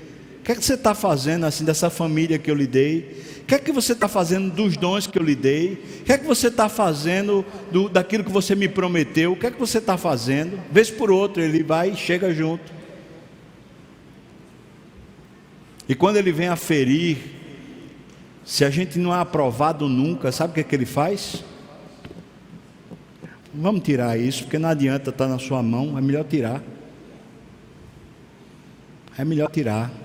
Que é que você está fazendo assim dessa família que eu lhe dei? O que é que você está fazendo dos dons que eu lhe dei? O que é que você está fazendo do, daquilo que você me prometeu? O que é que você está fazendo? Vez por outra ele vai e chega junto. E quando ele vem a ferir, se a gente não é aprovado nunca, sabe o que, é que ele faz? Vamos tirar isso, porque não adianta estar tá na sua mão, é melhor tirar. É melhor tirar.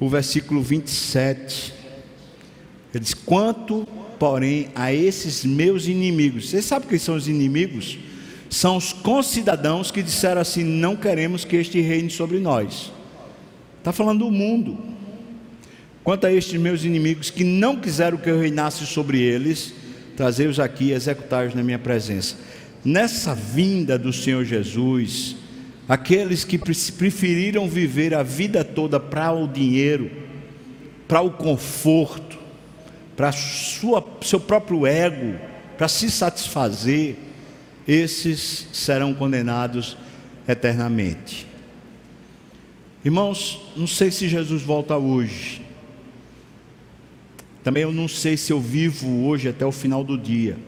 O versículo 27, ele diz: Quanto, porém, a esses meus inimigos, você sabe quem são os inimigos? São os concidadãos que disseram assim: Não queremos que este reine sobre nós. Está falando do mundo. Quanto a estes meus inimigos que não quiseram que eu reinasse sobre eles, trazei-os aqui e executai-os na minha presença nessa vinda do Senhor Jesus, aqueles que preferiram viver a vida toda para o dinheiro, para o conforto, para seu próprio ego, para se satisfazer, esses serão condenados eternamente. Irmãos, não sei se Jesus volta hoje. Também eu não sei se eu vivo hoje até o final do dia.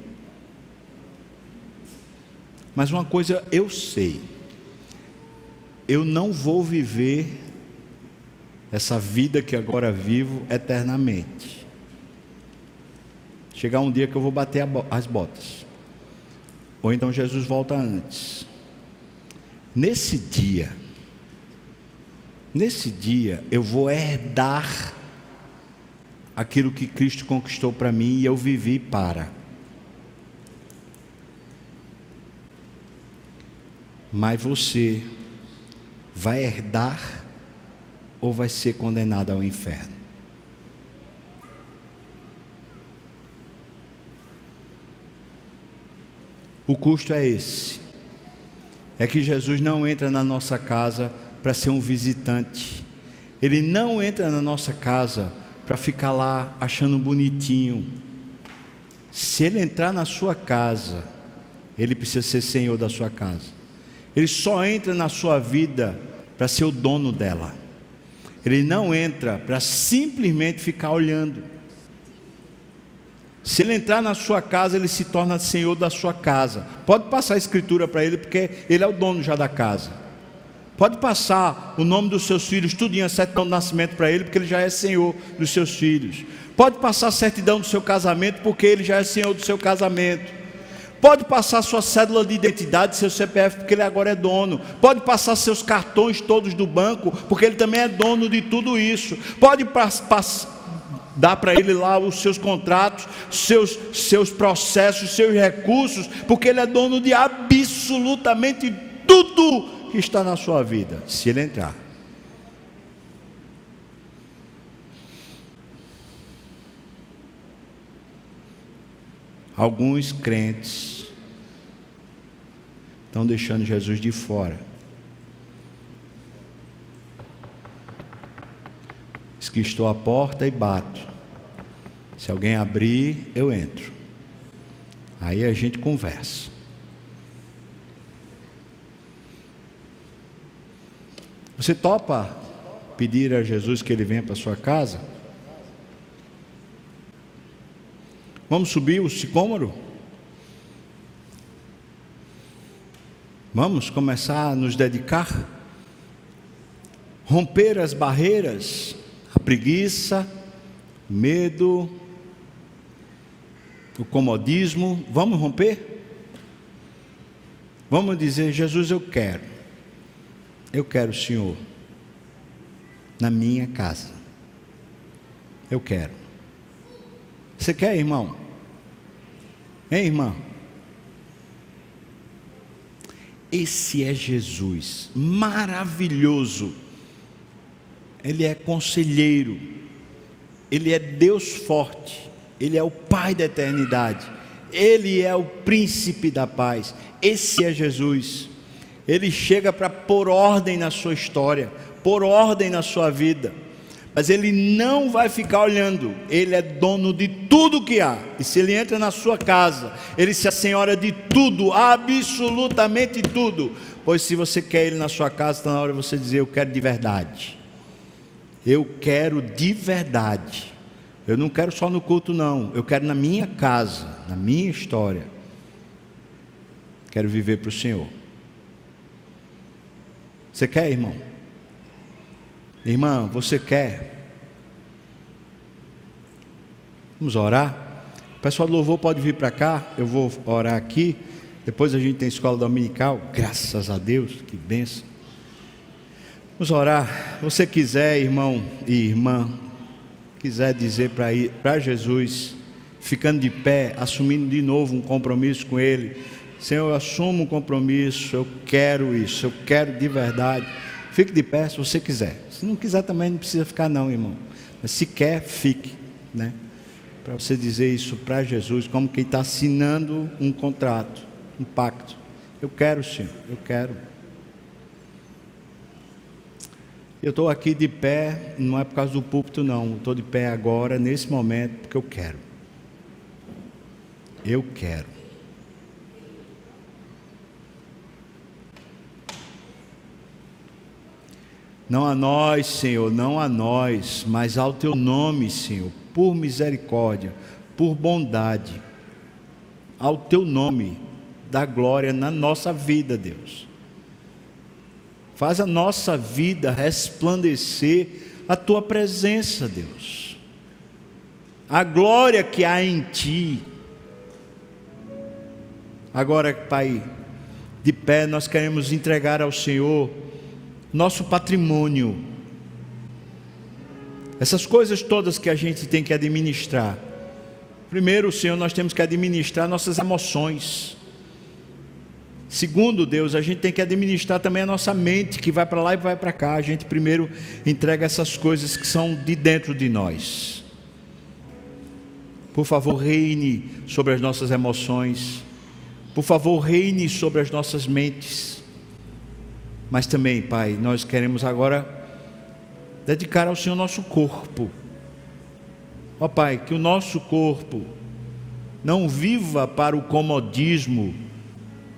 Mas uma coisa eu sei: eu não vou viver essa vida que agora vivo eternamente. Chegar um dia que eu vou bater as botas. Ou então Jesus volta antes. Nesse dia, nesse dia eu vou herdar aquilo que Cristo conquistou para mim e eu vivi para. Mas você vai herdar ou vai ser condenado ao inferno? O custo é esse. É que Jesus não entra na nossa casa para ser um visitante. Ele não entra na nossa casa para ficar lá achando bonitinho. Se ele entrar na sua casa, ele precisa ser senhor da sua casa. Ele só entra na sua vida para ser o dono dela. Ele não entra para simplesmente ficar olhando. Se ele entrar na sua casa, ele se torna senhor da sua casa. Pode passar a escritura para ele, porque ele é o dono já da casa. Pode passar o nome dos seus filhos, tudo em certidão de nascimento para ele, porque ele já é senhor dos seus filhos. Pode passar a certidão do seu casamento, porque ele já é senhor do seu casamento. Pode passar sua cédula de identidade, seu CPF, porque ele agora é dono. Pode passar seus cartões todos do banco, porque ele também é dono de tudo isso. Pode dar para ele lá os seus contratos, seus, seus processos, seus recursos, porque ele é dono de absolutamente tudo que está na sua vida, se ele entrar. Alguns crentes estão deixando Jesus de fora. Diz que estou à porta e bato. Se alguém abrir, eu entro. Aí a gente conversa. Você topa pedir a Jesus que ele venha para sua casa? Vamos subir o sicômoro? Vamos começar a nos dedicar? Romper as barreiras, a preguiça, o medo, o comodismo, vamos romper? Vamos dizer, Jesus, eu quero. Eu quero o Senhor na minha casa. Eu quero. Você quer, irmão? Hein, irmã? Esse é Jesus, maravilhoso. Ele é conselheiro, ele é Deus forte, ele é o Pai da eternidade, ele é o príncipe da paz. Esse é Jesus ele chega para pôr ordem na sua história, pôr ordem na sua vida. Mas ele não vai ficar olhando, ele é dono de tudo que há. E se ele entra na sua casa, ele se senhora de tudo, absolutamente tudo. Pois se você quer ele na sua casa, está na hora de você dizer: Eu quero de verdade. Eu quero de verdade. Eu não quero só no culto, não. Eu quero na minha casa, na minha história. Quero viver para o Senhor. Você quer, irmão? Irmã, você quer? Vamos orar? O pessoal do louvor pode vir para cá, eu vou orar aqui. Depois a gente tem escola dominical, graças a Deus, que benção. Vamos orar. Você quiser, irmão e irmã, quiser dizer para Jesus, ficando de pé, assumindo de novo um compromisso com Ele Senhor, eu assumo um compromisso, eu quero isso, eu quero de verdade. Fique de pé se você quiser. Se não quiser também não precisa ficar não, irmão. Mas se quer, fique, né? Para você dizer isso para Jesus, como quem está assinando um contrato, um pacto. Eu quero, Senhor, eu quero. Eu estou aqui de pé, não é por causa do púlpito, não. Estou de pé agora, nesse momento, porque eu quero. Eu quero. Não a nós, Senhor, não a nós, mas ao teu nome, Senhor, por misericórdia, por bondade, ao teu nome, da glória na nossa vida, Deus. Faz a nossa vida resplandecer a tua presença, Deus. A glória que há em ti. Agora, Pai, de pé nós queremos entregar ao Senhor nosso patrimônio, Essas coisas todas que a gente tem que administrar. Primeiro, Senhor, nós temos que administrar nossas emoções. Segundo, Deus, a gente tem que administrar também a nossa mente, que vai para lá e vai para cá. A gente primeiro entrega essas coisas que são de dentro de nós. Por favor, reine sobre as nossas emoções. Por favor, reine sobre as nossas mentes. Mas também, Pai, nós queremos agora dedicar ao Senhor nosso corpo. Ó Pai, que o nosso corpo não viva para o comodismo,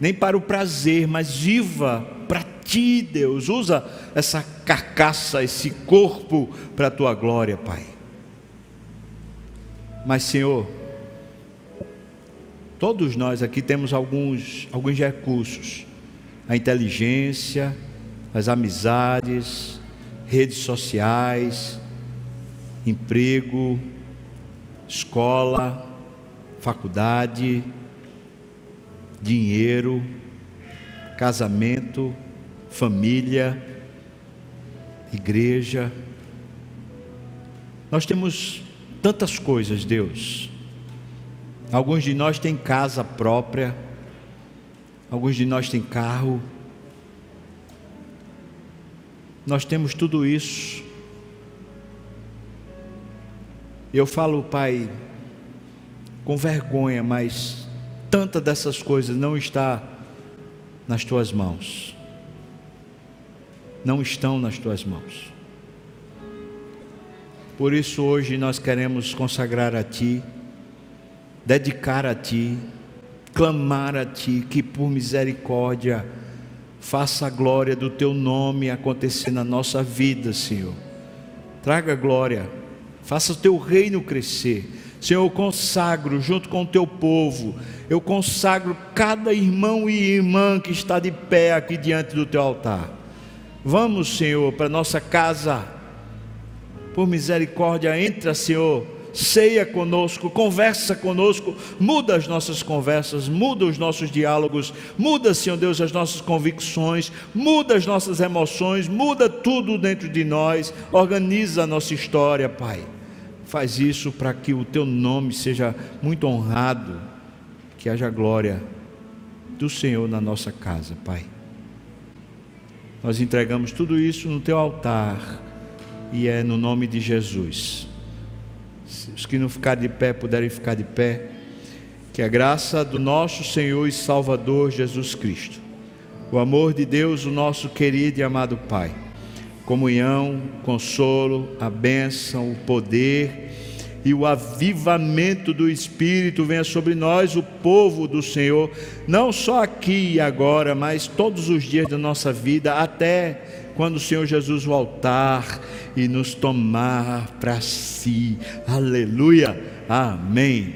nem para o prazer, mas viva para ti, Deus. Usa essa carcaça, esse corpo para a tua glória, Pai. Mas, Senhor, todos nós aqui temos alguns, alguns recursos: a inteligência, as amizades, redes sociais, emprego, escola, faculdade, dinheiro, casamento, família, igreja. Nós temos tantas coisas, Deus. Alguns de nós têm casa própria, alguns de nós têm carro, nós temos tudo isso. Eu falo, Pai, com vergonha, mas tanta dessas coisas não está nas tuas mãos. Não estão nas tuas mãos. Por isso hoje nós queremos consagrar a Ti, dedicar a Ti, clamar a Ti, que por misericórdia Faça a glória do teu nome acontecer na nossa vida, Senhor. Traga glória. Faça o teu reino crescer. Senhor, eu consagro junto com o teu povo, eu consagro cada irmão e irmã que está de pé aqui diante do teu altar. Vamos, Senhor, para nossa casa. Por misericórdia, entra, Senhor ceia conosco, conversa conosco, muda as nossas conversas, muda os nossos diálogos, muda, Senhor Deus, as nossas convicções, muda as nossas emoções, muda tudo dentro de nós, organiza a nossa história, Pai. Faz isso para que o teu nome seja muito honrado, que haja glória do Senhor na nossa casa, Pai. Nós entregamos tudo isso no teu altar e é no nome de Jesus os que não ficarem de pé puderem ficar de pé. Que a graça do nosso Senhor e Salvador Jesus Cristo, o amor de Deus, o nosso querido e amado Pai, comunhão, consolo, a bênção, o poder e o avivamento do Espírito venha sobre nós, o povo do Senhor, não só aqui e agora, mas todos os dias da nossa vida, até quando o Senhor Jesus voltar e nos tomar para si. Aleluia. Amém.